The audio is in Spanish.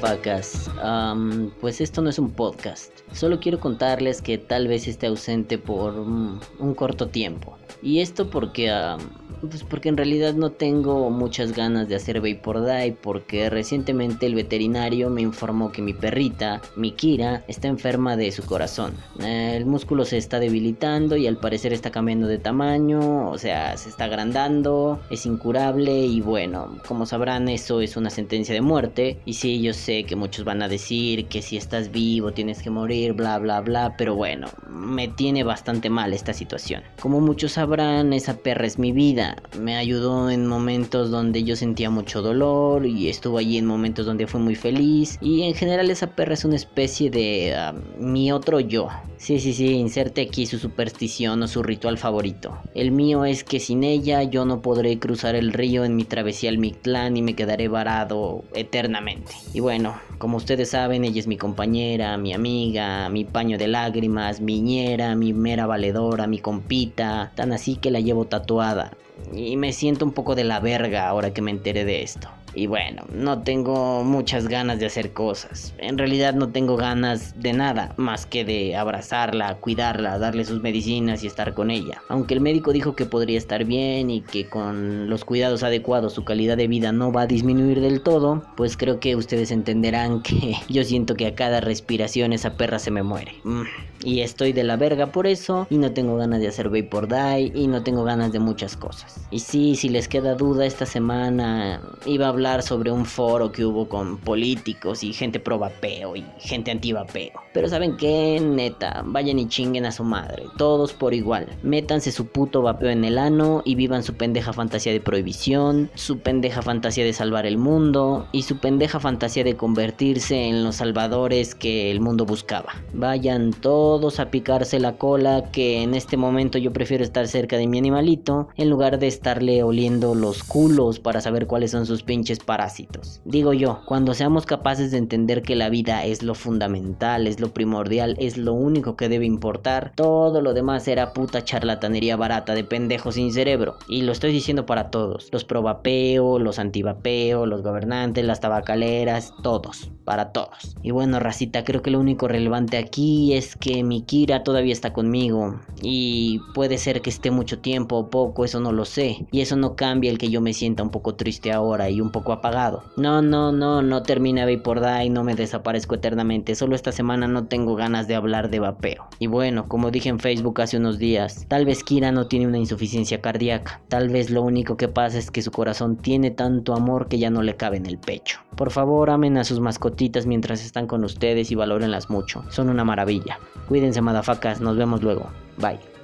podcast pues esto no es un podcast. Solo quiero contarles que tal vez esté ausente por un, corto tiempo. Y esto porque pues porque en realidad no tengo muchas ganas de hacer Vapor Die porque recientemente el veterinario me informó que mi perrita, mi Kira, está enferma de su corazón. El músculo se está debilitando y al parecer está cambiando de tamaño, o sea, se está agrandando, es incurable y bueno, como sabrán eso es una sentencia de muerte. Y sí, yo sé que muchos van a decir que si estás vivo tienes que morir, bla bla bla, pero bueno, me tiene bastante mal esta situación. Como muchos sabrán, esa perra es mi vida me ayudó en momentos donde yo sentía mucho dolor y estuvo allí en momentos donde fue muy feliz. Y en general esa perra es una especie de ah, mi otro yo. Sí, sí, sí, inserte aquí su superstición o su ritual favorito. El mío es que sin ella yo no podré cruzar el río en mi travesía al Mictlán y me quedaré varado eternamente. Y bueno, como ustedes saben, ella es mi compañera, mi amiga, mi paño de lágrimas, mi ñera, mi mera valedora, mi compita, tan así que la llevo tatuada. Y me siento un poco de la verga ahora que me enteré de esto. Y bueno, no tengo muchas ganas de hacer cosas. En realidad no tengo ganas de nada más que de abrazarla, cuidarla, darle sus medicinas y estar con ella. Aunque el médico dijo que podría estar bien y que con los cuidados adecuados su calidad de vida no va a disminuir del todo, pues creo que ustedes entenderán que yo siento que a cada respiración esa perra se me muere. Mm, y estoy de la verga por eso y no tengo ganas de hacer Vapor Die y no tengo ganas de muchas cosas. Y sí, si les queda duda esta semana iba a hablar sobre un foro que hubo con políticos y gente pro vapeo y gente anti vapeo. Pero saben qué, neta, vayan y chinguen a su madre, todos por igual. Métanse su puto vapeo en el ano y vivan su pendeja fantasía de prohibición, su pendeja fantasía de salvar el mundo y su pendeja fantasía de convertirse en los salvadores que el mundo buscaba. Vayan todos a picarse la cola que en este momento yo prefiero estar cerca de mi animalito en lugar de estarle oliendo los culos para saber cuáles son sus pinches parásitos. Digo yo, cuando seamos capaces de entender que la vida es lo fundamental, es lo primordial, es lo único que debe importar, todo lo demás era puta charlatanería barata de pendejos sin cerebro. Y lo estoy diciendo para todos, los vapeo, los antivapeo, los gobernantes, las tabacaleras, todos, para todos. Y bueno, racita, creo que lo único relevante aquí es que mi Kira todavía está conmigo y puede ser que esté mucho tiempo o poco, eso no lo sé. Y eso no cambia el que yo me sienta un poco triste ahora y un poco apagado. No, no, no, no termina Vapor y no me desaparezco eternamente. Solo esta semana no tengo ganas de hablar de vapeo. Y bueno, como dije en Facebook hace unos días, tal vez Kira no tiene una insuficiencia cardíaca. Tal vez lo único que pasa es que su corazón tiene tanto amor que ya no le cabe en el pecho. Por favor, amen a sus mascotitas mientras están con ustedes y valórenlas mucho. Son una maravilla. Cuídense, madafacas. Nos vemos luego. Bye.